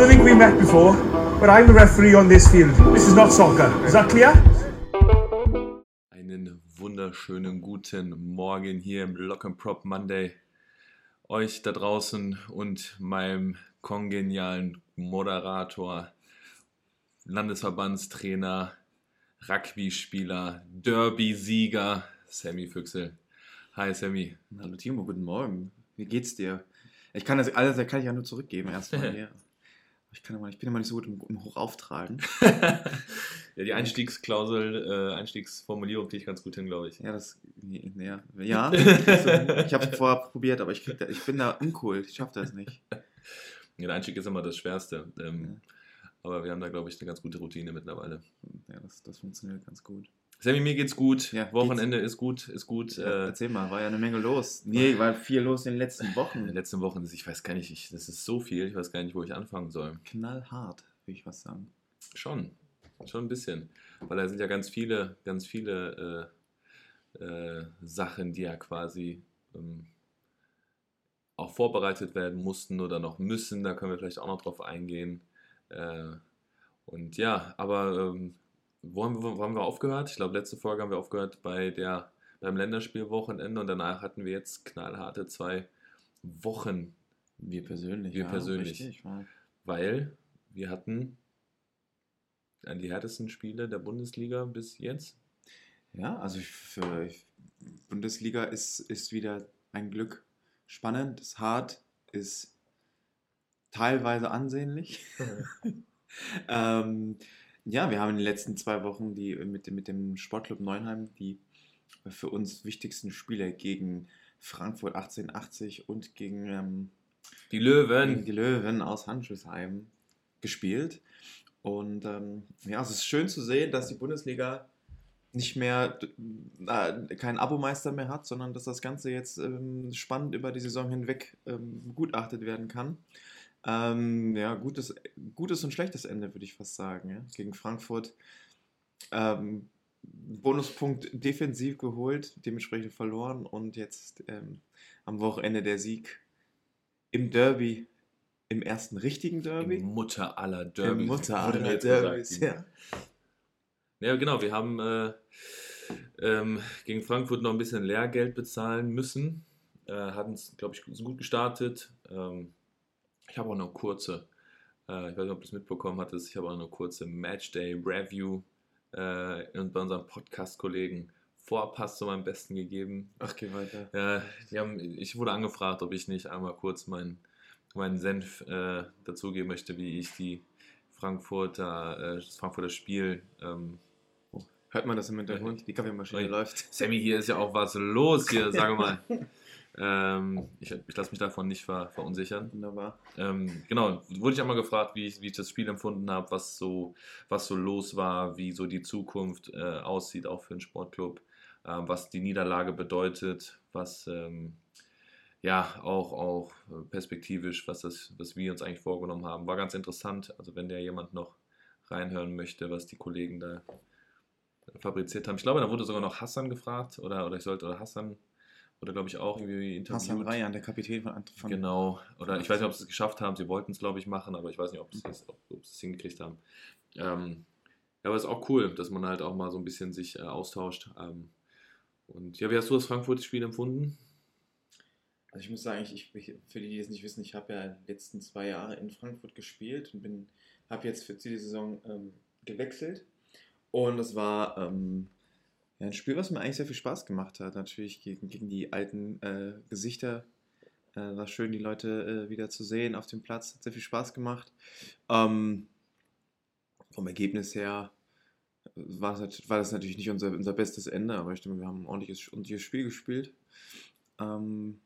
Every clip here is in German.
don't think we met before, but I'm the referee on this field. This is not soccer. Is that clear? Einen wunderschönen guten Morgen hier im Lock and Prop Monday. Euch da draußen und meinem kongenialen Moderator, Landesverbandstrainer, Rugby-Spieler, Derby-Sieger, Sammy Füchsel. Hi Sammy. Hallo Timo, guten Morgen. Wie geht's dir? Ich kann das alles, kann ich ja nur zurückgeben erstmal. Ich, kann aber, ich bin immer nicht so gut im, im Hochauftragen. ja, die Einstiegsklausel, äh, Einstiegsformulierung kriege ich ganz gut hin, glaube ich. Ja, das, ja, ja ich habe es vorher probiert, aber ich, da, ich bin da uncool. Ich schaffe das nicht. Ja, der Einstieg ist immer das Schwerste. Ähm, ja. Aber wir haben da, glaube ich, eine ganz gute Routine mittlerweile. Ja, das, das funktioniert ganz gut. Sammy, mir geht's gut. Ja, Wochenende geht's. ist gut, ist gut. Ja, äh, erzähl mal, war ja eine Menge los. Nee, war viel los in den letzten Wochen. In den letzten Wochen, ich weiß gar nicht, ich, das ist so viel, ich weiß gar nicht, wo ich anfangen soll. Knallhart, würde ich was sagen. Schon, schon ein bisschen. Weil da sind ja ganz viele, ganz viele äh, äh, Sachen, die ja quasi ähm, auch vorbereitet werden mussten oder noch müssen. Da können wir vielleicht auch noch drauf eingehen. Äh, und ja, aber ähm, wo haben, wir, wo haben wir aufgehört? Ich glaube, letzte Folge haben wir aufgehört bei der, beim Länderspielwochenende und danach hatten wir jetzt knallharte zwei Wochen. Wir persönlich. Wir ja, persönlich. Richtig, weil wir hatten die härtesten Spiele der Bundesliga bis jetzt. Ja, also für Bundesliga ist, ist wieder ein Glück spannend, ist hart, ist teilweise ansehnlich. ähm, ja, wir haben in den letzten zwei Wochen die mit, mit dem Sportclub Neunheim die für uns wichtigsten Spiele gegen Frankfurt 1880 und gegen ähm, die Löwen. Gegen die Löwen aus Handschussheim gespielt. Und ähm, ja, es ist schön zu sehen, dass die Bundesliga nicht mehr äh, keinen Abomeister mehr hat, sondern dass das Ganze jetzt ähm, spannend über die Saison hinweg ähm, begutachtet werden kann. Ähm, ja, gutes, gutes und schlechtes Ende, würde ich fast sagen. Ja? Gegen Frankfurt. Ähm, Bonuspunkt defensiv geholt, dementsprechend verloren und jetzt ähm, am Wochenende der Sieg im Derby, im ersten richtigen Derby. Im Mutter aller Derbys. Im Mutter aller Derbys, ja. Ja, genau, wir haben äh, ähm, gegen Frankfurt noch ein bisschen Lehrgeld bezahlen müssen. Äh, hatten es, glaube ich, gut gestartet. Ähm, ich habe auch noch kurze, äh, ich weiß nicht, ob du es mitbekommen hattest, ich habe auch noch eine kurze Matchday-Review äh, bei unseren Podcast-Kollegen Vorpass zu meinem Besten gegeben. Ach, geh weiter. Ja, die haben, ich wurde angefragt, ob ich nicht einmal kurz meinen meinen Senf äh, dazugeben möchte, wie ich die Frankfurter, äh, das Frankfurter Spiel. Ähm, Hört man das im Hintergrund? Die Kaffeemaschine läuft. Sammy, hier ist ja auch was los hier, sag mal. Ähm, ich, ich lasse mich davon nicht ver, verunsichern. Wunderbar. Ähm, genau, wurde ich einmal gefragt, wie ich, wie ich das Spiel empfunden habe, was so, was so los war, wie so die Zukunft äh, aussieht, auch für den Sportclub, äh, was die Niederlage bedeutet, was ähm, ja auch, auch perspektivisch, was, das, was wir uns eigentlich vorgenommen haben. War ganz interessant. Also wenn der jemand noch reinhören möchte, was die Kollegen da fabriziert haben. Ich glaube, da wurde sogar noch Hassan gefragt oder, oder ich sollte oder Hassan oder glaube ich auch irgendwie interviewt. Hassan Ryan, der Kapitän von, von Genau. Oder ich weiß nicht, ob sie es geschafft haben. Sie wollten es, glaube ich, machen, aber ich weiß nicht, ob sie es, ob, ob es hingekriegt haben. Ähm, ja, aber es ist auch cool, dass man halt auch mal so ein bisschen sich äh, austauscht. Ähm, und ja, wie hast du das Frankfurt-Spiel empfunden? Also ich muss sagen, ich, ich, für die, die es nicht wissen, ich habe ja die letzten zwei Jahre in Frankfurt gespielt und bin, habe jetzt für die Saison ähm, gewechselt. Und es war ähm, ja, ein Spiel, was mir eigentlich sehr viel Spaß gemacht hat. Natürlich gegen, gegen die alten äh, Gesichter. Äh, war schön, die Leute äh, wieder zu sehen auf dem Platz. Hat sehr viel Spaß gemacht. Ähm, vom Ergebnis her war das, war das natürlich nicht unser, unser bestes Ende, aber ich denke, wir haben ein ordentliches, ordentliches Spiel gespielt. Ähm,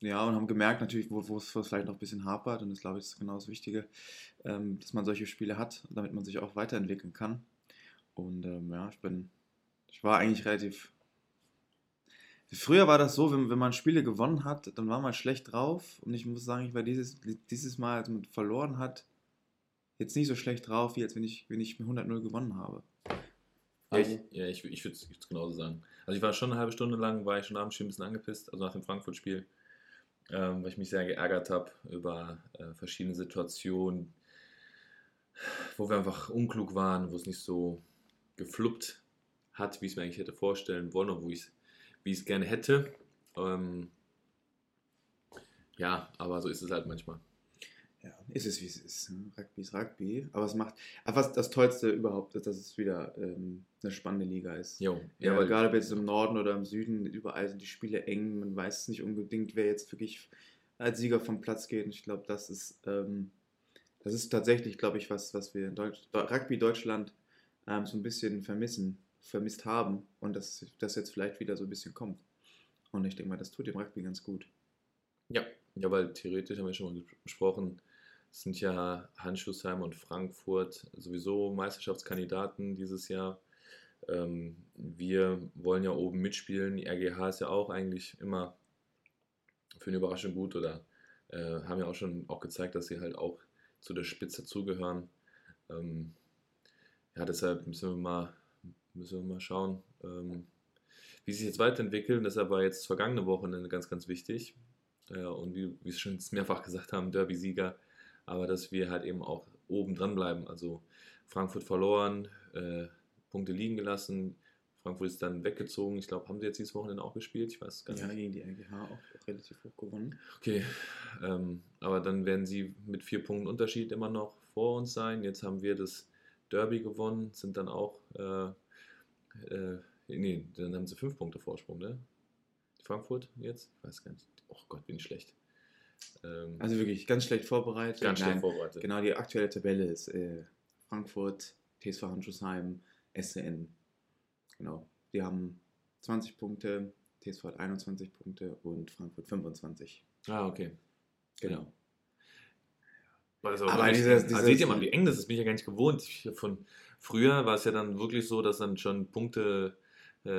ja, und haben gemerkt natürlich, wo, wo es vielleicht noch ein bisschen hapert. Und das glaube ich ist genau das Wichtige, ähm, dass man solche Spiele hat, damit man sich auch weiterentwickeln kann. Und ähm, ja, ich bin ich war eigentlich relativ. Früher war das so, wenn, wenn man Spiele gewonnen hat, dann war man schlecht drauf. Und ich muss sagen, ich war dieses, dieses Mal, als man verloren hat, jetzt nicht so schlecht drauf, wie als wenn ich, wenn ich 100-0 gewonnen habe. Also, ich, ja, ich, ich würde es genauso sagen. Also ich war schon eine halbe Stunde lang, war ich schon abends schon ein bisschen angepisst, also nach dem Frankfurt-Spiel, ähm, weil ich mich sehr geärgert habe über äh, verschiedene Situationen, wo wir einfach unklug waren, wo es nicht so gefluppt hat, wie ich es mir eigentlich hätte vorstellen wollen und wo ich wie ich es gerne hätte. Ähm, ja, aber so ist es halt manchmal. Ja, ist es wie es ist. ne? Rugby ist Rugby. Aber es macht. Aber was das Tollste überhaupt ist, dass es wieder ähm, eine spannende Liga ist. Jo, Ja, weil- egal ob jetzt im Norden oder im Süden, überall sind die Spiele eng. Man weiß nicht unbedingt, wer jetzt wirklich als Sieger vom Platz geht. Und ich glaube, das ist, ähm, das ist tatsächlich, glaube ich, was, was wir in Deutsch, Rugby Deutschland ähm, so ein bisschen vermissen, vermisst haben. Und dass das jetzt vielleicht wieder so ein bisschen kommt. Und ich denke mal, das tut dem Rugby ganz gut. Ja, ja, weil theoretisch haben wir schon mal besprochen, sind ja Handschuhsheim und Frankfurt sowieso Meisterschaftskandidaten dieses Jahr. Ähm, wir wollen ja oben mitspielen. Die RGH ist ja auch eigentlich immer für eine Überraschung gut oder äh, haben ja auch schon auch gezeigt, dass sie halt auch zu der Spitze zugehören. Ähm, ja, deshalb müssen wir mal, müssen wir mal schauen, ähm, wie sich jetzt weiterentwickeln. Deshalb war jetzt vergangene Wochenende ganz, ganz wichtig. Äh, und wie, wie wir schon mehrfach gesagt haben, Derby-Sieger. Aber dass wir halt eben auch oben dran bleiben. Also Frankfurt verloren, äh, Punkte liegen gelassen. Frankfurt ist dann weggezogen. Ich glaube, haben sie jetzt dieses Wochenende auch gespielt? Ich weiß gar Ja, nicht. gegen die RGH auch relativ hoch gewonnen. Okay, ähm, aber dann werden sie mit vier Punkten Unterschied immer noch vor uns sein. Jetzt haben wir das Derby gewonnen, sind dann auch, äh, äh, nee, dann haben sie fünf Punkte Vorsprung, ne? Frankfurt jetzt? Ich weiß gar nicht. Oh Gott, bin ich schlecht. Ähm, Also wirklich ganz schlecht vorbereitet. ganz schlecht vorbereitet. Genau, die aktuelle Tabelle ist äh, Frankfurt, TSV Handschuhsheim, SCN. Genau, die haben 20 Punkte, TSV hat 21 Punkte und Frankfurt 25. Ah, okay. Genau. Also, Aber wirklich- dieses- also dieses- seht ihr mal, wie eng das ist, bin ich ja gar nicht gewohnt. Ich, von früher war es ja dann wirklich so, dass dann schon Punkte äh,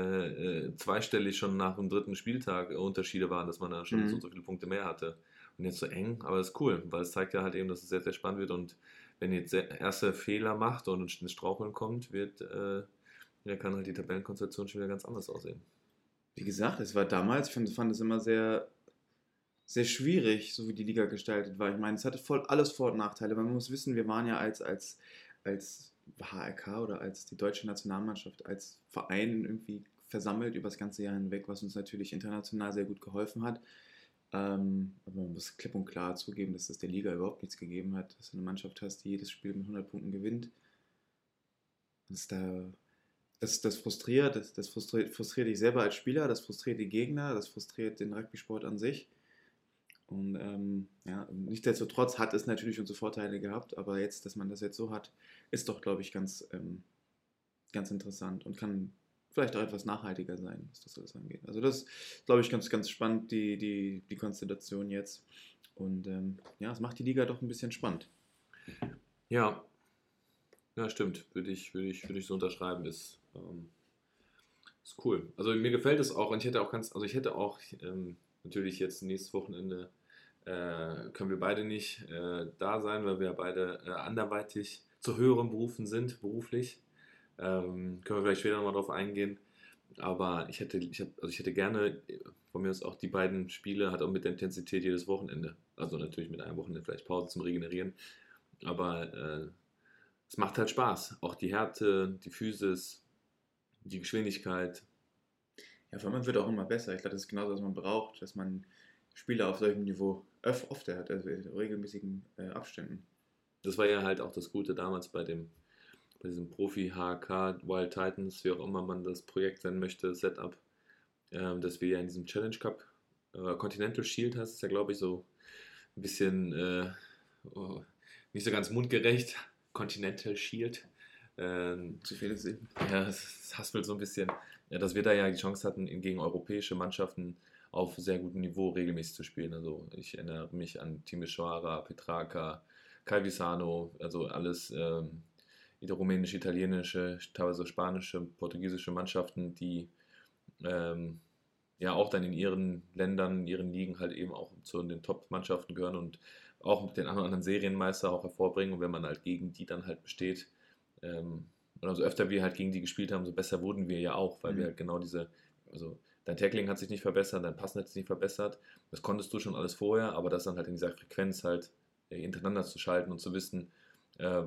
äh, zweistellig schon nach dem dritten Spieltag äh, Unterschiede waren, dass man dann schon Mhm. so, so viele Punkte mehr hatte. Und jetzt so eng, aber das ist cool, weil es zeigt ja halt eben, dass es sehr, sehr spannend wird und wenn jetzt der erste Fehler macht und ein Straucheln kommt, wird, äh, ja, kann halt die Tabellenkonstellation schon wieder ganz anders aussehen. Wie gesagt, es war damals, ich fand, fand es immer sehr, sehr schwierig, so wie die Liga gestaltet war. Ich meine, es hatte voll alles Vor- und Nachteile. Man muss wissen, wir waren ja als, als, als HRK oder als die deutsche Nationalmannschaft, als Verein irgendwie versammelt über das ganze Jahr hinweg, was uns natürlich international sehr gut geholfen hat. Ähm, aber man muss klipp und klar zugeben, dass es der Liga überhaupt nichts gegeben hat, dass du eine Mannschaft hast, die jedes Spiel mit 100 Punkten gewinnt. Das, da, das, das frustriert, das, das frustriert, frustriert dich selber als Spieler, das frustriert die Gegner, das frustriert den Rugby-Sport an sich. Und ähm, ja, nichtsdestotrotz hat es natürlich unsere Vorteile gehabt, aber jetzt, dass man das jetzt so hat, ist doch, glaube ich, ganz, ähm, ganz interessant und kann vielleicht auch etwas nachhaltiger sein, was das alles angeht. Also das ist, glaube ich, ganz, ganz spannend, die, die, die Konstellation jetzt. Und ähm, ja, es macht die Liga doch ein bisschen spannend. Ja, ja, stimmt. Würde ich, würde ich, würde ich so unterschreiben. Ist, ähm, ist cool. Also mir gefällt es auch und ich hätte auch ganz, also ich hätte auch ähm, natürlich jetzt nächstes Wochenende äh, können wir beide nicht äh, da sein, weil wir beide äh, anderweitig zu höheren Berufen sind, beruflich. Ähm, können wir vielleicht später nochmal drauf eingehen. Aber ich hätte, ich, hab, also ich hätte gerne von mir aus auch die beiden Spiele, hat auch mit der Intensität jedes Wochenende. Also natürlich mit einem Wochenende vielleicht Pause zum Regenerieren. Aber äh, es macht halt Spaß. Auch die Härte, die Physis, die Geschwindigkeit. Ja, vor allem wird auch immer besser. Ich glaube, das ist genau das, was man braucht, dass man Spieler auf solchem Niveau öf oft hat, also in regelmäßigen äh, Abständen. Das war ja halt auch das Gute damals bei dem bei diesem Profi-HK Wild Titans, wie auch immer man das Projekt nennen möchte, Setup, ähm, dass wir ja in diesem Challenge Cup äh, Continental Shield heißt es ja, glaube ich, so ein bisschen äh, oh, nicht so ganz mundgerecht. Continental Shield. Ähm, Zu viele Sinn. ja, das haspelt so ein bisschen, ja, dass wir da ja die Chance hatten, gegen europäische Mannschaften auf sehr gutem Niveau regelmäßig zu spielen. Also ich erinnere mich an Timisoara, Petrarca, Calvisano, also alles ähm, rumänische, italienische, teilweise spanische, portugiesische Mannschaften, die ähm, ja auch dann in ihren Ländern, in ihren Ligen halt eben auch zu den Top-Mannschaften gehören und auch mit den anderen Serienmeister auch hervorbringen. Und wenn man halt gegen die dann halt besteht, ähm, und umso öfter wir halt gegen die gespielt haben, so besser wurden wir ja auch, weil Mhm. wir halt genau diese, also dein Tackling hat sich nicht verbessert, dein Passen hat sich nicht verbessert, das konntest du schon alles vorher, aber das dann halt in dieser Frequenz halt äh, hintereinander zu schalten und zu wissen, äh,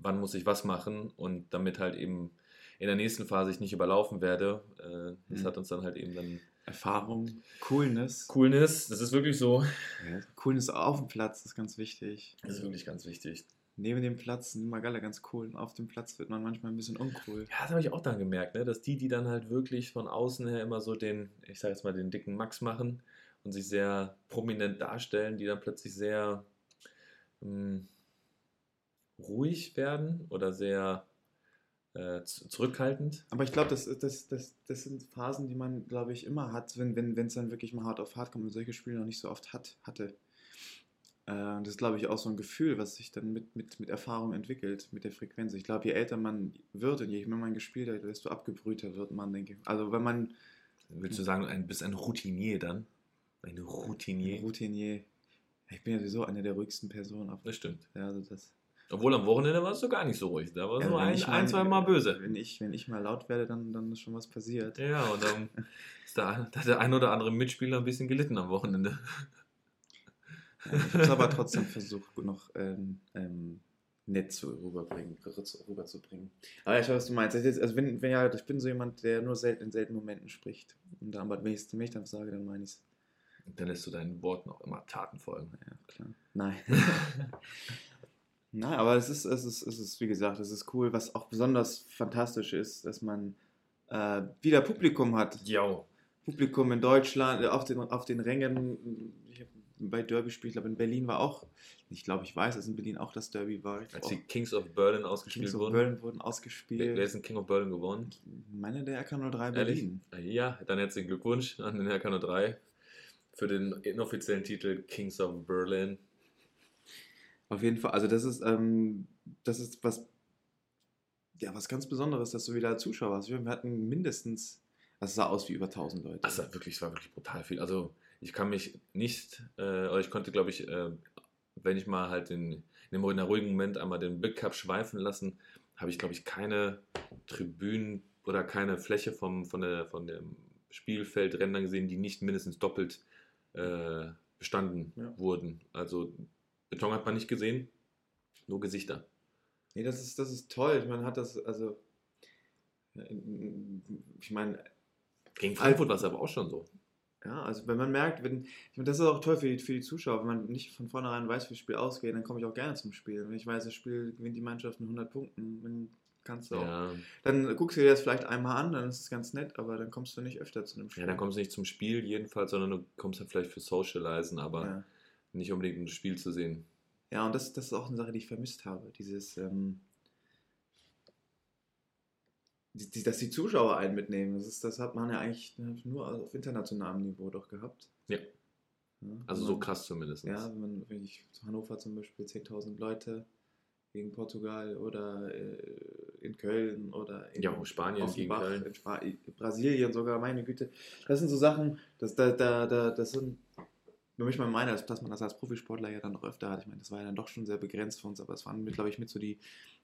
wann muss ich was machen und damit halt eben in der nächsten Phase ich nicht überlaufen werde. Äh, das Mhm. hat uns dann halt eben dann Erfahrung, Coolness. Coolness, das ist wirklich so. Ja, Coolness auf dem Platz ist ganz wichtig. Das ist wirklich ganz wichtig. Neben dem Platz sind immer alle ganz cool und auf dem Platz wird man manchmal ein bisschen uncool. Ja, das habe ich auch dann gemerkt, ne? dass die, die dann halt wirklich von außen her immer so den, ich sage jetzt mal, den dicken Max machen und sich sehr prominent darstellen, die dann plötzlich sehr mh, ruhig werden oder sehr äh, zurückhaltend. Aber ich glaube, das, das, das, das sind Phasen, die man, glaube ich, immer hat, wenn es wenn, es dann wirklich mal hart auf hart kommt und solche Spiele noch nicht so oft hat, hatte. Äh, das ist, glaube ich, auch so ein Gefühl, was sich dann mit, mit, mit Erfahrung entwickelt, mit der Frequenz. Ich glaube, je älter man wird und je mehr man gespielt hat, desto abgebrühter wird man, denke ich. Also wenn man Willst du sagen, ein bist ein Routinier dann? Ein Routinier? Routinier, ich bin ja sowieso eine der ruhigsten Personen auf Das stimmt. ja, also das. Obwohl am Wochenende warst du gar nicht so ruhig. Da war Ja, so wenn ein, ich ein zwei Mal böse. Wenn ich, wenn ich mal laut werde, dann, dann ist schon was passiert. Ja, und dann ist da, da hat der ein oder andere Mitspieler ein bisschen gelitten am Wochenende. Ich habe es aber trotzdem versucht, noch ähm, ähm, nett zu rüberbringen, rü- rüberzubringen. Aber ich weiß, was du meinst. Also wenn, wenn ja, ich bin so jemand, der nur selten in seltenen Momenten spricht. Und dann, aber wenn ich es ich dann sage, dann meine ich es. Dann lässt du deinen Worten auch immer Taten folgen. Ja, klar. Nein. Nein, aber es ist, es ist, es ist, wie gesagt, es ist cool. Was auch besonders fantastisch ist, dass man äh, wieder Publikum hat. Jo. Publikum in Deutschland, auf den, auf den Rängen. Ich hab bei Derby spielt, ich glaube in Berlin war auch, ich glaube, ich weiß, dass in Berlin auch das Derby war. Als die Kings of Berlin ausgespielt Kings of wurden. Berlin wurden ausgespielt. wer ist denn King of Berlin gewonnen? Meine der RK03 Ehrlich? Berlin. Ja, dann herzlichen Glückwunsch an den RK03 für den inoffiziellen Titel Kings of Berlin. Auf jeden Fall, also das ist, ähm, das ist was, ja, was ganz Besonderes, dass du wieder Zuschauer hast. Wir hatten mindestens, das sah aus wie über 1000 Leute. Das war wirklich, es war wirklich brutal viel. Also ich kann mich nicht, äh, oder ich konnte, glaube ich, äh, wenn ich mal halt in, in einem in einem ruhigen Moment einmal den Big Cup schweifen lassen, habe ich, glaube ich, keine Tribünen oder keine Fläche vom, von, der, von dem Spielfeldrändern gesehen, die nicht mindestens doppelt äh, bestanden Ja. wurden. Also Beton hat man nicht gesehen, nur Gesichter. Nee, das ist, das ist toll. Man hat das, also, ich meine, Gegen Frankfurt war es aber auch schon so. Ja, also wenn man merkt, wenn, ich meine, das ist auch toll für die, für die Zuschauer, wenn man nicht von vornherein weiß, wie das Spiel ausgeht, dann komme ich auch gerne zum Spiel. Wenn ich weiß, das Spiel gewinnt die Mannschaft mit 100 Punkten, dann kannst du auch. Ja. Dann guckst du dir das vielleicht einmal an, dann ist es ganz nett, aber dann kommst du nicht öfter zu einem Spiel. ja, dann kommst du nicht zum Spiel jedenfalls, sondern du kommst dann vielleicht für Socializen, aber ja. nicht unbedingt um das Spiel zu sehen. ja, und das, das ist auch eine Sache, die ich vermisst habe. Dieses, ähm, die, die, dass die Zuschauer einen mitnehmen. Das, ist, das hat man ja eigentlich nur auf internationalem Niveau doch gehabt. Ja. Ja, Also wenn so man- krass zumindest. Ja, wenn man, wenn ich zu Hannover zum Beispiel 10.000 Leute gegen Portugal oder äh, in Köln oder in Ja, Spanien gegen Offenbach, Köln. In in Brasilien sogar, meine Güte. Das sind so Sachen, das, da, da, da, das sind, wenn ich mal meine, dass, man das als Profisportler ja dann noch öfter hat. Ich meine, das war ja dann doch schon sehr begrenzt für uns, aber es waren, glaube ich, mit so die,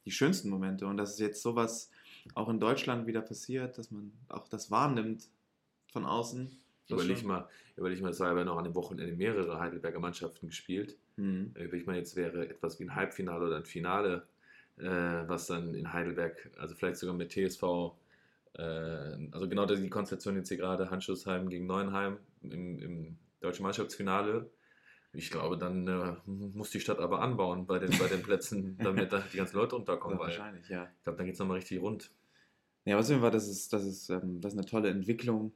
die schönsten Momente. Und dass es jetzt sowas auch in Deutschland wieder passiert, dass man auch das wahrnimmt von außen. Überleg schon- mal, überleg mal, es war ja noch an dem Wochenende mehrere Heidelberger Mannschaften gespielt. Mhm. Überleg mal, jetzt wäre etwas wie ein Halbfinale oder ein Finale, äh, was dann in Heidelberg, also vielleicht sogar mit TSV, äh, also genau die Konstellation jetzt hier gerade, Handschussheim gegen Neuenheim im, im deutschen Mannschaftsfinale. Ich glaube, dann äh, muss die Stadt aber anbauen bei den, bei den Plätzen, damit da die ganzen Leute unterkommen, Ja, wahrscheinlich, ja. ich glaube, dann geht es nochmal richtig rund. Ja, was Fall, das ist, das ist, ähm, das ist eine tolle Entwicklung.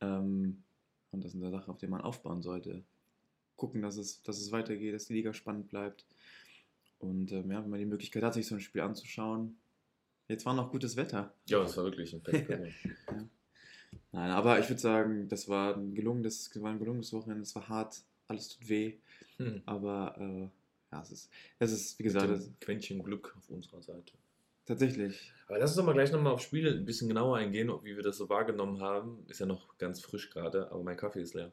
Ähm, und das ist eine Sache, auf der man aufbauen sollte. Gucken, dass es, dass es weitergeht, dass die Liga spannend bleibt. Und ähm, ja, wenn man die Möglichkeit hat, sich so ein Spiel anzuschauen. Jetzt war noch gutes Wetter. Ja, das war wirklich ein Fest. Nein, aber ich würde sagen, das war ein gelungenes, war ein gelungenes Wochenende. Es war hart, alles tut weh. Hm. Aber äh, ja, es ist, es ist, wie gesagt, es, Quäntchen Glück auf unserer Seite. tatsächlich. Aber lass uns doch mal gleich nochmal auf Spiele ein bisschen genauer eingehen, wie wir das so wahrgenommen haben. Ist ja noch ganz frisch gerade, aber mein Kaffee ist leer.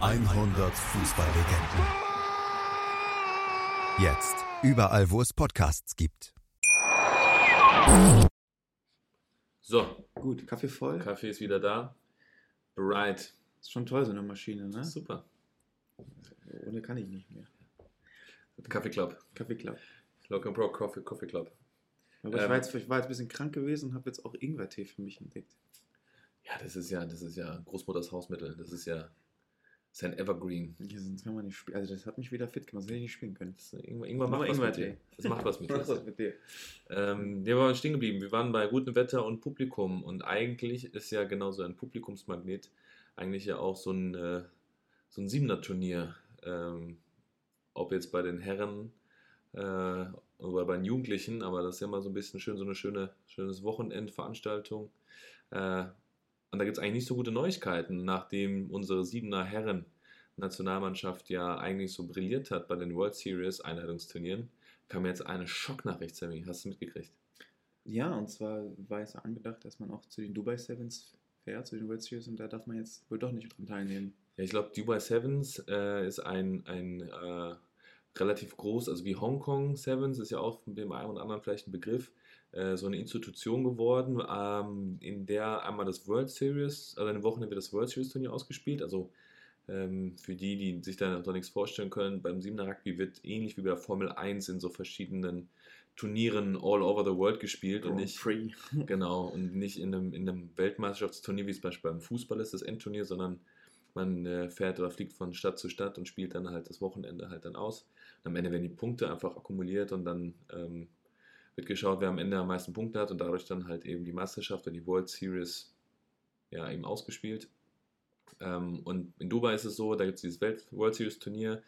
100 Fußballlegenden. Jetzt überall, wo es Podcasts gibt. So, Gut, Kaffee voll. Kaffee ist wieder da. Bereit. Ist schon toll, so eine Maschine, ne? Super. Ohne kann ich nicht mehr. Kaffee Club. Kaffee Club. Local Pro Coffee, Coffee Club. Aber ich, Ähm. war jetzt, ich war jetzt ein bisschen krank gewesen und habe jetzt auch Ingwertee für mich entdeckt. Ja, das ist ja, das ist ja Großmutters Hausmittel. Das ist ja, ist ein Evergreen. Sonst kann man nicht spielen. Also das hat mich wieder fit gemacht, sonst hätte ich nicht spielen können. Das, irgendwann, irgendwann macht was mit dir. Das macht was mit Was dir. ist mit dir? Ähm, wir waren stehen geblieben. Wir waren bei gutem Wetter und Publikum. Und eigentlich ist ja genauso ein Publikumsmagnet eigentlich ja auch so ein, äh, so ein Siebener-Turnier. Ähm, ob jetzt bei den Herren äh, oder bei den Jugendlichen, aber das ist ja mal so ein bisschen schön, so eine schöne, schönes Wochenendveranstaltung. Äh, und da gibt es eigentlich nicht so gute Neuigkeiten, nachdem unsere Siebener Herren Nationalmannschaft ja eigentlich so brilliert hat bei den World Series Einladungsturnieren, kam jetzt eine Schocknachricht, Sammy. Hast du mitgekriegt? Ja, und zwar war es angedacht, dass man auch zu den Dubai Sevens fährt, zu den World Series, und da darf man jetzt wohl doch nicht dran teilnehmen. Ja, ich glaube, Dubai Sevens äh, ist ein, ein äh, relativ groß, also wie Hongkong Sevens ist ja auch mit dem einen oder anderen vielleicht ein Begriff, so eine Institution geworden, ähm, in der einmal das World Series, also eine Woche wird das World Series Turnier ausgespielt. Also ähm, für die, die sich da noch nichts vorstellen können, beim Siebener Rugby wird ähnlich wie bei der Formel 1 in so verschiedenen Turnieren all over the world gespielt und nicht Free. Genau, und nicht in einem, in einem Weltmeisterschaftsturnier, wie es beispielsweise beim Fußball ist, das Endturnier, sondern man äh, fährt oder fliegt von Stadt zu Stadt und spielt dann halt das Wochenende halt dann aus. Und am Ende werden die Punkte einfach akkumuliert und dann ähm, wird geschaut, wer am Ende am meisten Punkte hat und dadurch dann halt eben die Meisterschaft oder die World Series ja eben ausgespielt. Ähm, und in Dubai ist es so, da gibt es dieses Welt World Series Turnier,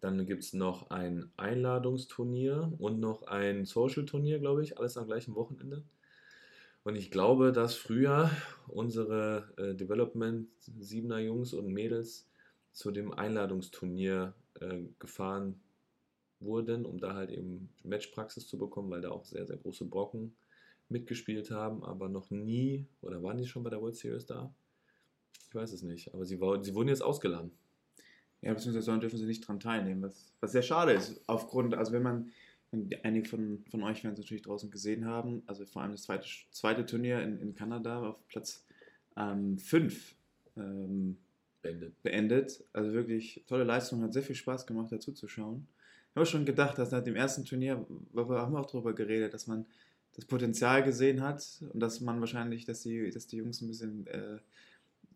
dann gibt es noch ein Einladungsturnier und noch ein Social-Turnier, glaube ich, alles am gleichen Wochenende. Und ich glaube, dass früher unsere äh, Development 7er Jungs und Mädels zu dem Einladungsturnier äh, gefahren wurden, um da halt eben Matchpraxis zu bekommen, weil da auch sehr, sehr große Brocken mitgespielt haben, aber noch nie, oder waren die schon bei der World Series da? Ich weiß es nicht, aber sie, war, sie wurden jetzt ausgeladen. Ja, beziehungsweise sollen dürfen sie nicht dran teilnehmen, was, was sehr schade ist. Aufgrund, also wenn man, wenn einige von, von euch werden es natürlich draußen gesehen haben, also vor allem das zweite, zweite Turnier in, in Kanada auf Platz 5 ähm, Beendet. beendet. Also wirklich tolle Leistung, hat sehr viel Spaß gemacht, dazu zu schauen. Ich habe schon gedacht, dass nach dem ersten Turnier, wir haben auch darüber geredet, dass man das Potenzial gesehen hat und dass man wahrscheinlich, dass die, dass die Jungs ein bisschen äh,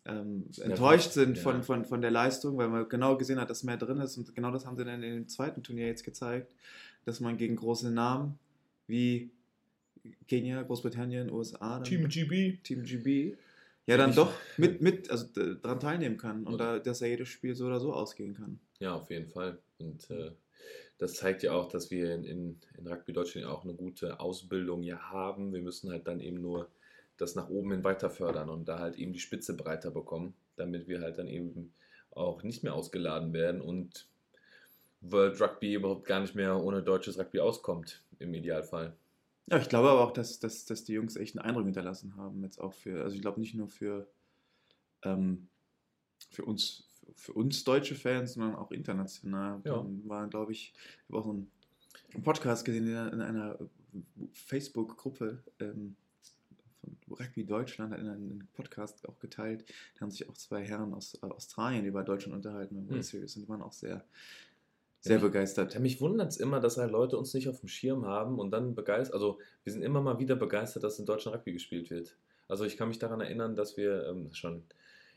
ähm, enttäuscht sind ja. von, von, von der Leistung, weil man genau gesehen hat, dass mehr drin ist. Und genau das haben sie dann in dem zweiten Turnier jetzt gezeigt, dass man gegen große Namen wie Kenia, Großbritannien, USA, dann GB. Team GB, ja dann Ich- doch mit, mit also d- dran teilnehmen kann und Oder- da, dass ja jedes Spiel so oder so ausgehen kann. Ja, auf jeden Fall. Und äh, das zeigt ja auch, dass wir in, in, in Rugby Deutschland auch eine gute Ausbildung ja haben. Wir müssen halt dann eben nur das nach oben hin weiter fördern und da halt eben die Spitze breiter bekommen, damit wir halt dann eben auch nicht mehr ausgeladen werden und World Rugby überhaupt gar nicht mehr ohne deutsches Rugby auskommt, im Idealfall. Ja, ich glaube aber auch, dass, dass, dass die Jungs echt einen Eindruck hinterlassen haben, jetzt auch für, also ich glaube nicht nur für, ähm, für uns, für uns deutsche Fans, sondern auch international. Ja. Dann war, glaube ich, ich habe auch so einen, Podcast gesehen in einer, in einer Facebook-Gruppe ähm, von Rugby Deutschland, hat in einem Podcast auch geteilt. Da haben sich auch zwei Herren aus äh, Australien über Deutschland unterhalten beim World Hm. Series und die waren auch sehr, sehr begeistert. Ja, mich wundert es immer, dass halt Leute uns nicht auf dem Schirm haben und dann begeistert, also wir sind immer mal wieder begeistert, dass in Deutschland Rugby gespielt wird. Also ich kann mich daran erinnern, dass wir ähm, schon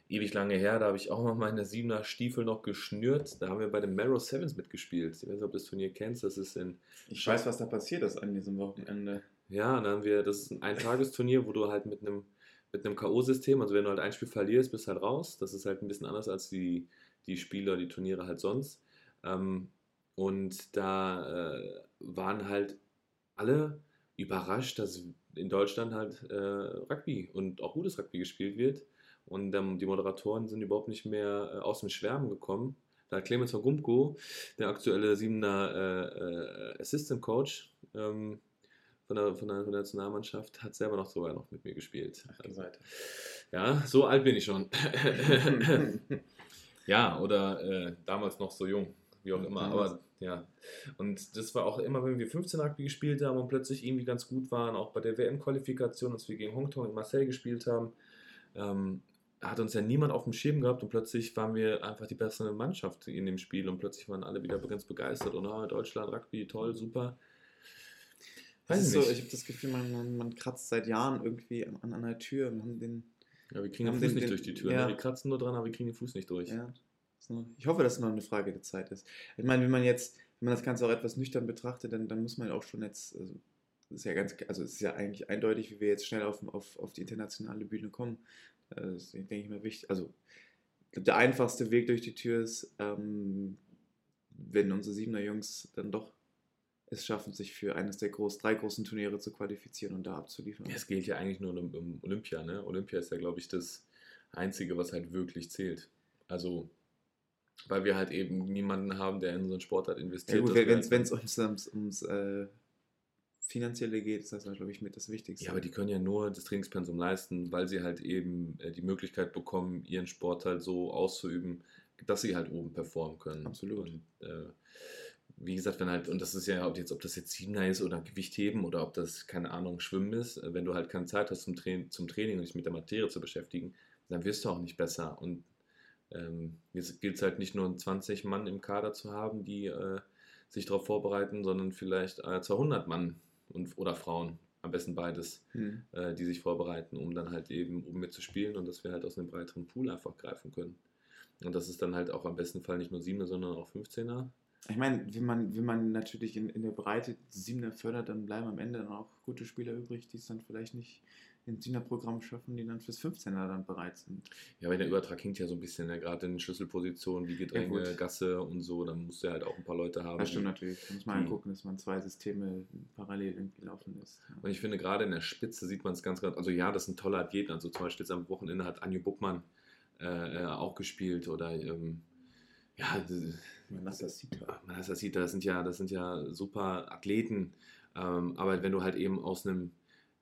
ewig lange her, da habe ich auch mal meine Siebener Stiefel noch geschnürt. Da haben wir bei den Marrow Sevens mitgespielt. Ich weiß nicht, ob du das Turnier kennst, das ist in, Ich weiß, was da passiert ist an diesem Wochenende. ja, dann haben wir, das ist ein Eintagesturnier, wo du halt mit einem mit einem K.O.-System, also wenn du halt ein Spiel verlierst, bist du halt raus. Das ist halt ein bisschen anders als die, die Spiele, die Turniere halt sonst. Ähm, und da äh, waren halt alle überrascht, dass in Deutschland halt äh, Rugby und auch gutes Rugby gespielt wird. Und ähm, die Moderatoren sind überhaupt nicht mehr äh, aus dem Schwärmen gekommen, Da hat Clemens Gumko, der aktuelle Siebener äh, äh, Assistant Coach ähm, von, der, von, der, von der Nationalmannschaft, hat selber noch sogar noch mit mir gespielt. Ach, weiter. Ja, so alt bin ich schon. ja, oder äh, damals noch so jung, wie auch immer. Aber ja, und das war auch immer, wenn wir 15 Rugby gespielt haben und plötzlich irgendwie ganz gut waren, auch bei der WM-Qualifikation, als wir gegen Hongkong in Marseille gespielt haben, ähm, hat uns ja niemand auf dem Schirm gehabt und plötzlich waren wir einfach die bessere Mannschaft in dem Spiel und plötzlich waren alle wieder ganz begeistert und oh, Deutschland, Rugby, toll, super. Weiß ich so, nicht. ich habe das Gefühl, man, man, man kratzt seit Jahren irgendwie an, einer Tür und haben den. Ja, wir kriegen den Fuß den- nicht den- durch die Tür. ja. Ne? Wir kratzen nur dran, aber wir kriegen den Fuß nicht durch. Ja, so. Ich hoffe, dass es noch eine Frage der Zeit ist. Ich meine, wenn man jetzt, wenn man das Ganze auch etwas nüchtern betrachtet, dann, dann muss man auch schon jetzt, also ist ja ganz, also es ist ja eigentlich eindeutig, wie wir jetzt schnell auf, auf, auf die internationale Bühne kommen. Das ist, denke ich mal, wichtig. Also der einfachste Weg durch die Tür ist, ähm, wenn unsere Siebener Jungs dann doch es schaffen, sich für eines der groß, drei großen Turniere zu qualifizieren und da abzuliefern. Es geht ja eigentlich nur um, um Olympia. Ne? Olympia ist ja, glaube ich, das Einzige, was halt wirklich zählt. Also, weil wir halt eben niemanden haben, der in einen Sportart investiert. Ja, gut, wenn halt- es ums, ums, ums äh, Finanzielle geht, ist das, glaube ich, mit das Wichtigste. Ja, aber die können ja nur das Trainingspensum leisten, weil sie halt eben äh, die Möglichkeit bekommen, ihren Sport halt so auszuüben, dass sie halt oben performen können. Absolut. Und, äh, wie gesagt, wenn halt, und das ist ja, ob, jetzt, ob das jetzt Siebener ist oder Gewichtheben oder ob das, keine Ahnung, Schwimmen ist, äh, wenn du halt keine Zeit hast zum, Tra zum Training und dich mit der Materie zu beschäftigen, dann wirst du auch nicht besser. Und ähm, jetzt gilt es halt nicht nur 20 Mann im Kader zu haben, die äh, sich darauf vorbereiten, sondern vielleicht äh, 200 Mann und, oder Frauen, am besten beides Hm. äh, die sich vorbereiten, um dann halt eben um mitzuspielen und dass wir halt aus einem breiteren Pool einfach greifen können. Und das ist dann halt auch am besten Fall nicht nur 7er, sondern auch 15er. Ich meine, wenn man, wenn man natürlich in, in der Breite die Siebener fördert, dann bleiben am Ende dann auch gute Spieler übrig, die es dann vielleicht nicht ins Siebener-Programm schaffen, die dann fürs 15er dann bereit sind. Ja, weil der Übertrag hinkt ja so ein bisschen, ne? gerade in den Schlüsselpositionen wie Gedränge, gut. Gasse und so, dann musst du halt auch ein paar Leute haben. Das stimmt natürlich. Da muss man die- gucken, dass man zwei Systeme parallel irgendwie laufen lässt. Ja. Und ich finde, gerade in der Spitze sieht man es ganz, ganz. Also, ja, das sind tolle Athleten. Also, zum Beispiel jetzt am Wochenende hat Anju Buckmann äh, äh, auch gespielt oder. Ähm, ja, Manassa Sita. man das sieht, das sind ja, das sind ja super Athleten. Ähm, aber wenn du halt eben aus einem,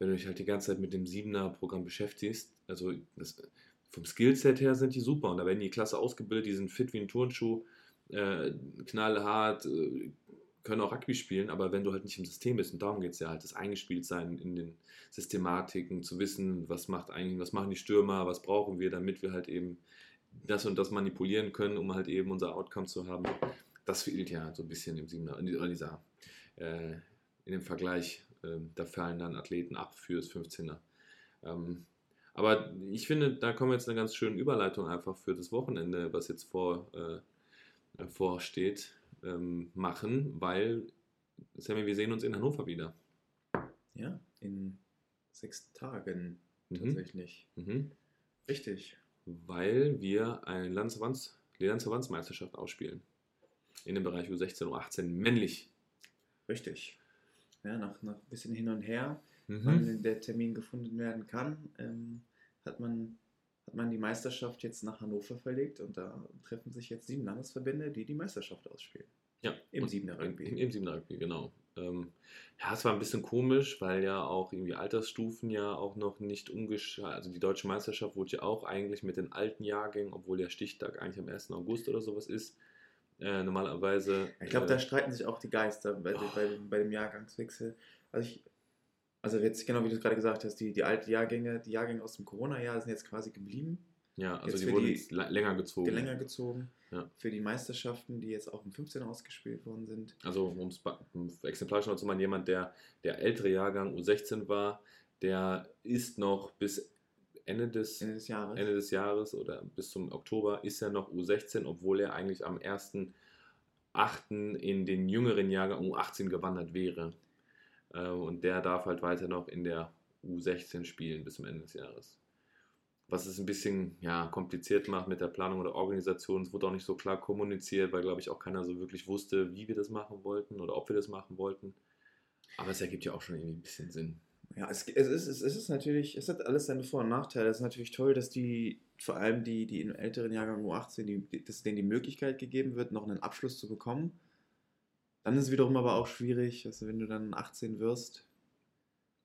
wenn du dich halt die ganze Zeit mit dem Siebener-Programm beschäftigst, also das, vom Skillset her sind die super und da werden die klasse ausgebildet, die sind fit wie ein Turnschuh, äh, knallhart, äh, können auch Rugby spielen, aber wenn du halt nicht im System bist, und darum geht es ja halt, das Eingespieltsein in den Systematiken, zu wissen, was macht eigentlich, was machen die Stürmer, was brauchen wir, damit wir halt eben das und das manipulieren können, um halt eben unser Outcome zu haben. Das fehlt ja so ein bisschen im Siebener, in dieser, äh, in dem Vergleich. Ähm, da fallen dann Athleten ab fürs 15er. Ähm, aber ich finde, da kommen wir jetzt eine ganz schöne Überleitung einfach für das Wochenende, was jetzt vor, äh, vorsteht, ähm, machen, weil, Sammy, wir sehen uns in Hannover wieder. Ja, in sechs Tagen Mhm. tatsächlich. Mhm. Richtig. Weil wir eine Landesverbands, die Landesverbandsmeisterschaft ausspielen. In dem Bereich U16, U18 männlich. Richtig. Ja, nach, nach ein bisschen hin und her, Mhm. wann der Termin gefunden werden kann, ähm, hat, man, hat man die Meisterschaft jetzt nach Hannover verlegt und da treffen sich jetzt sieben Landesverbände, die die Meisterschaft ausspielen. Ja, Im Siebener Rugby. Im, im Siebener Rugby, genau. Ähm, ja, es war ein bisschen komisch, weil ja auch irgendwie Altersstufen ja auch noch nicht umgeschaltet, also die deutsche Meisterschaft wurde ja auch eigentlich mit den alten Jahrgängen, obwohl der Stichtag eigentlich am 1. August oder sowas ist, äh, normalerweise. Ich glaube, äh, da streiten sich auch die Geister bei, Oh. bei, dem- bei dem Jahrgangswechsel. Also, ich, also jetzt genau wie du es gerade gesagt hast, die, die alten Jahrgänge, die Jahrgänge aus dem Corona-Jahr sind jetzt quasi geblieben, ja, also jetzt die wurden die- länger gezogen. länger gezogen. Ja. Für die Meisterschaften, die jetzt auch im 15 ausgespielt worden sind. Also um es exemplarisch noch zu machen, jemand, der der ältere Jahrgang U16 war, der ist noch bis Ende des Ende des Jahres. Ende des Jahres oder bis zum Oktober ist er noch U16, obwohl er eigentlich am 1.8. in den jüngeren Jahrgang U18 gewandert wäre. Äh, Und der darf halt weiter noch in der U16 spielen bis zum Ende des Jahres. Was es ein bisschen ja, kompliziert macht mit der Planung oder Organisation. Es wurde auch nicht so klar kommuniziert, weil, glaube ich, auch keiner so wirklich wusste, wie wir das machen wollten oder ob wir das machen wollten. Aber es ergibt ja auch schon irgendwie ein bisschen Sinn. Ja, es, es, ist, es ist natürlich, es hat alles seine Vor- und Nachteile. Es ist natürlich toll, dass die vor allem die, die im älteren Jahrgang U18, die, dass denen die Möglichkeit gegeben wird, noch einen Abschluss zu bekommen. Dann ist es wiederum aber auch schwierig, also wenn du dann 18 wirst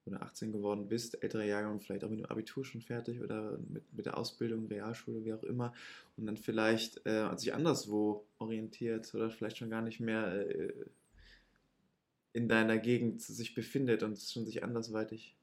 oder 18 geworden bist, älterer Jahrgang, vielleicht auch mit dem Abitur schon fertig oder mit, mit der Ausbildung, Realschule, wie auch immer, und dann vielleicht äh, sich anderswo orientiert oder vielleicht schon gar nicht mehr äh, in deiner Gegend sich befindet und schon sich andersweitig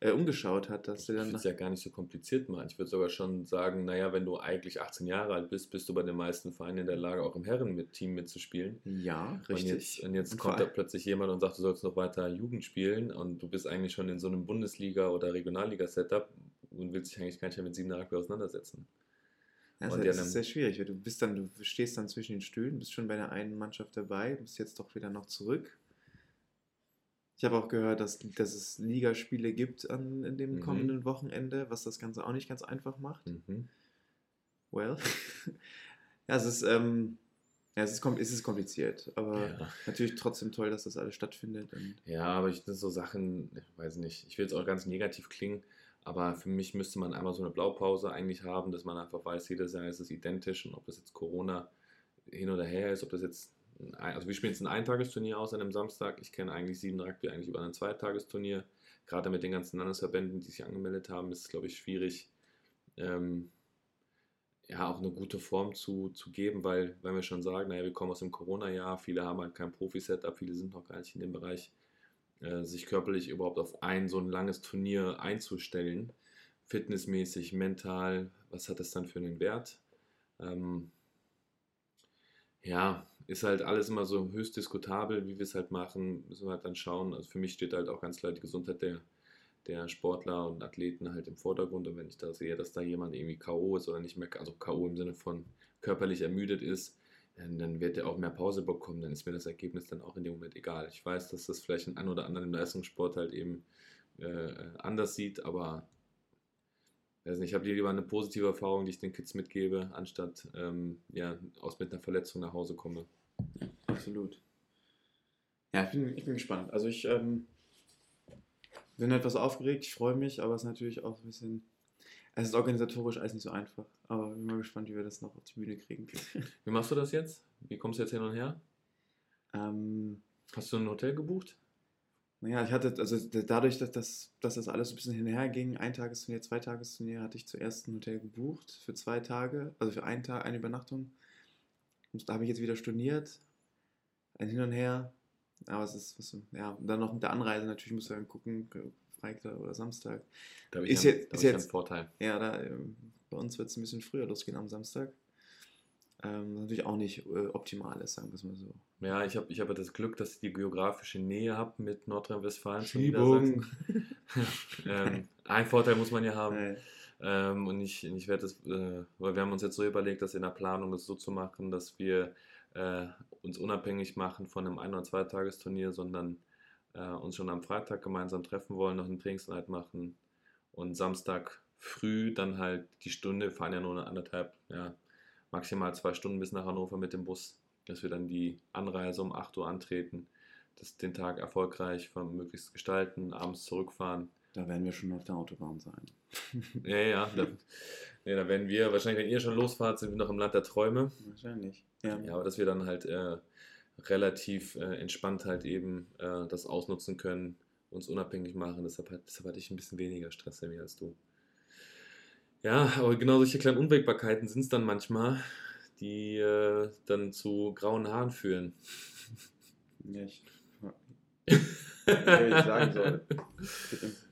äh, umgeschaut hat, dass du Ich dann würde es ja gar nicht so kompliziert machen. Ich würde sogar schon sagen, naja, wenn du eigentlich 18 Jahre alt bist, bist du bei den meisten Vereinen in der Lage, auch im Herren-Team mitzuspielen. ja, Und richtig. jetzt, und jetzt Und kommt da plötzlich jemand und sagt, du sollst noch weiter Jugend spielen und du bist eigentlich schon in so einem Bundesliga- oder Regionalliga-Setup und willst dich eigentlich gar nicht mehr mit Siebener Rugby auseinandersetzen. Ja, Und das ist sehr schwierig, weil du bist dann, du stehst dann zwischen den Stühlen, bist schon bei der einen Mannschaft dabei, bist jetzt doch wieder noch zurück. Ich habe auch gehört, dass, dass es Ligaspiele gibt an, in dem Mhm. kommenden Wochenende, was das Ganze auch nicht ganz einfach macht. Mhm. Well. ja, es ist, ähm, ja, es ist, es ist kompliziert, aber Ja. natürlich trotzdem toll, dass das alles stattfindet. Ja, aber ich, das sind so Sachen, ich weiß nicht, ich will jetzt auch ganz negativ klingen, aber für mich müsste man einmal so eine Blaupause eigentlich haben, dass man einfach weiß, jedes Jahr ist es identisch und ob das jetzt Corona hin oder her ist, ob das jetzt, also wir spielen jetzt ein Eintagesturnier aus an einem Samstag, ich kenne eigentlich sieben Rugby eigentlich über ein Zweitagesturnier, gerade mit den ganzen Landesverbänden, die sich angemeldet haben, ist es glaube ich schwierig, ähm, ja, auch eine gute Form zu, zu geben, weil, wenn wir schon sagen, naja, wir kommen aus dem Corona-Jahr, viele haben halt kein Profi-Setup, viele sind noch gar nicht in dem Bereich, äh, sich körperlich überhaupt auf ein so ein langes Turnier einzustellen, fitnessmäßig, mental, was hat das dann für einen Wert? Ähm, ja, ist halt alles immer so höchst diskutabel, wie wir es halt machen, müssen wir halt dann schauen. Also für mich steht halt auch ganz klar die Gesundheit der, der Sportler und Athleten halt im Vordergrund. Und wenn ich da sehe, dass da jemand irgendwie K.O. ist oder nicht mehr, also K.O. im Sinne von körperlich ermüdet ist, dann, wird er auch mehr Pause bekommen. Dann ist mir das Ergebnis dann auch in dem Moment egal. Ich weiß, dass das vielleicht ein oder anderen im Leistungssport halt eben äh, anders sieht, aber nicht, ich habe lieber eine positive Erfahrung, die ich den Kids mitgebe, anstatt ähm, ja, aus mit einer Verletzung nach Hause komme. Absolut. Ja, ich bin, ich bin gespannt. Also ich ähm, bin etwas aufgeregt, ich freue mich, aber es ist natürlich auch ein bisschen. Es ist organisatorisch alles nicht so einfach. Aber ich bin mal gespannt, wie wir das noch auf die Bühne kriegen. Wie machst du das jetzt? Wie kommst du jetzt hin und her? ähm, Hast du ein Hotel gebucht? Naja, ich hatte, also dadurch, dass das, dass das alles so ein bisschen hinher ging, ein Tagesturnier, zwei Tagesturnier, hatte ich zuerst ein Hotel gebucht für zwei Tage, also für einen Tag, eine Übernachtung. Und da habe ich jetzt wieder storniert. Ein Hin und Her. Aber es ist, was, ja, und dann noch mit der Anreise natürlich muss man gucken, Freitag oder Samstag. Da habe Ist ich, einen, jetzt- da ist ich jetzt- einen Vorteil. Ja, da, ähm, bei uns wird es ein bisschen früher losgehen am Samstag. Ähm, natürlich auch nicht äh, optimal ist, sagen wir es mal so. Ja, ich habe ich hab das Glück, dass ich die geografische Nähe habe mit Nordrhein-Westfalen Schiebung. Niedersachsen. ähm, ein Vorteil muss man ja haben. Äh, Ähm, und ich, ich werde das, äh, weil wir haben uns jetzt so überlegt, das in der Planung das so zu machen, dass wir äh, uns unabhängig machen von einem Ein- oder Zweitagesturnier, sondern äh, uns schon am Freitag gemeinsam treffen wollen, noch eine Trainingseinheit machen und Samstag früh dann halt die Stunde, wir fahren ja nur eine anderthalb, ja, maximal zwei Stunden bis nach Hannover mit dem Bus, dass wir dann die Anreise um 8 Uhr antreten, das, den Tag erfolgreich möglichst gestalten, abends zurückfahren. da werden wir schon auf der Autobahn sein. Ja, ja, da, ja, da werden wir, wahrscheinlich, wenn ihr schon losfahrt, sind wir noch im Land der Träume. Wahrscheinlich. Ja. Ja, aber dass wir dann halt äh, relativ äh, entspannt halt eben äh, das ausnutzen können, uns unabhängig machen. Deshalb, deshalb hatte ich ein bisschen weniger Stress als du. Ja, aber genau solche kleinen Unwägbarkeiten sind es dann manchmal, die äh, dann zu grauen Haaren führen. Ja, ich, ich sagen soll.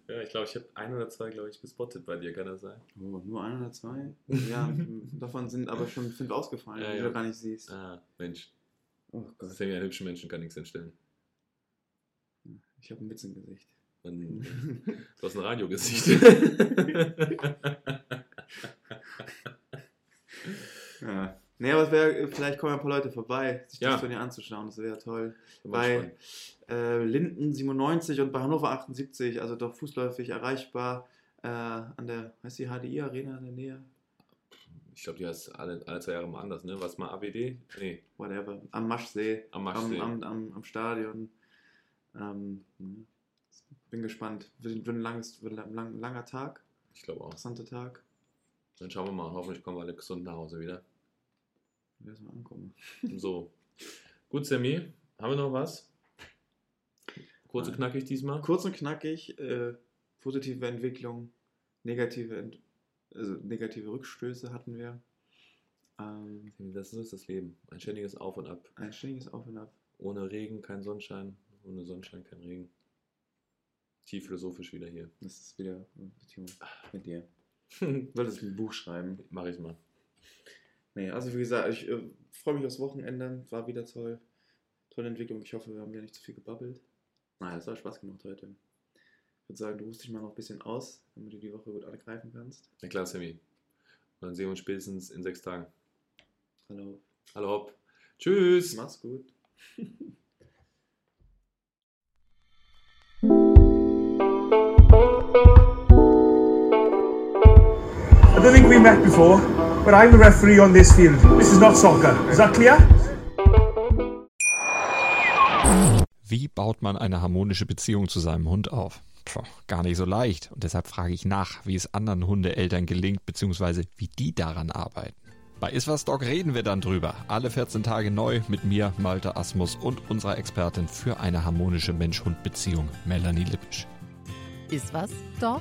Ja, ich glaube, ich habe ein oder zwei, glaube ich, gespottet bei dir, kann das sein? Oh, nur ein oder zwei? Ja, davon sind aber schon fünf ausgefallen, Ja, die ja. du gar nicht siehst. Ah, Mensch. Oh Gott, Sammy, ein hübscher Menschen kann nichts entstellen. ich habe ein Witz im Gesicht. Man, du hast ein Radiogesicht. Ja. Nee, aber es wäre, vielleicht kommen ja ein paar Leute vorbei, sich Ja. das Turnier anzuschauen, das wäre toll. Bei äh, Linden 97 und bei Hannover 78, also doch fußläufig erreichbar, äh, an der, heißt die HDI Arena in der Nähe? Ich glaube, die heißt alle, alle zwei Jahre mal anders, ne? Was mal AWD? Nee, Whatever, am Maschsee, am Maschsee. Am, am, am, am Stadion. Ähm, hm. bin gespannt. Wird, wird ein langes, wird ein lang, langer Tag, Ich glaube auch. interessanter Tag. Dann schauen wir mal. Hoffentlich kommen wir alle gesund nach Hause wieder. Lass mal ankommen. So. Gut, Sammy. Haben wir noch was? Kurz und knackig diesmal. Kurz und knackig, äh, positive Entwicklung, negative, Ent also negative Rückstöße hatten wir. Ähm, Das ist das Leben. Ein ständiges Auf und Ab. ein ständiges Auf und Ab. Ohne Regen kein Sonnenschein. Ohne Sonnenschein kein Regen. Tief philosophisch wieder hier. Das ist wieder mit dir. Du wolltest ein Buch schreiben. Mach ich mal. Nee, also wie gesagt, ich äh, freue mich aufs Wochenende. War wieder toll. Tolle Entwicklung. Ich hoffe, wir haben ja nicht zu viel gebabbelt. Nein, es hat Spaß gemacht heute. Ich würde sagen, du ruhst dich mal noch ein bisschen aus, damit du die Woche gut angreifen kannst. Na klar, Sammy. Und dann sehen wir uns spätestens in sechs Tagen. Hallo. Hallo hopp. Tschüss. Mach's gut. I don't think we met before, but I'm the referee on this field. This is not soccer. Is that clear? Wie baut man eine harmonische Beziehung zu seinem Hund auf? Puh, gar nicht so leicht. Und deshalb frage ich nach, wie es anderen Hundeeltern gelingt, beziehungsweise wie die daran arbeiten. Bei Iswas Dog reden wir dann drüber. Alle 14 Tage neu mit mir, Malte Asmus und unserer Expertin für eine harmonische Mensch-Hund-Beziehung, Melanie Lippisch. Ist was, Dog?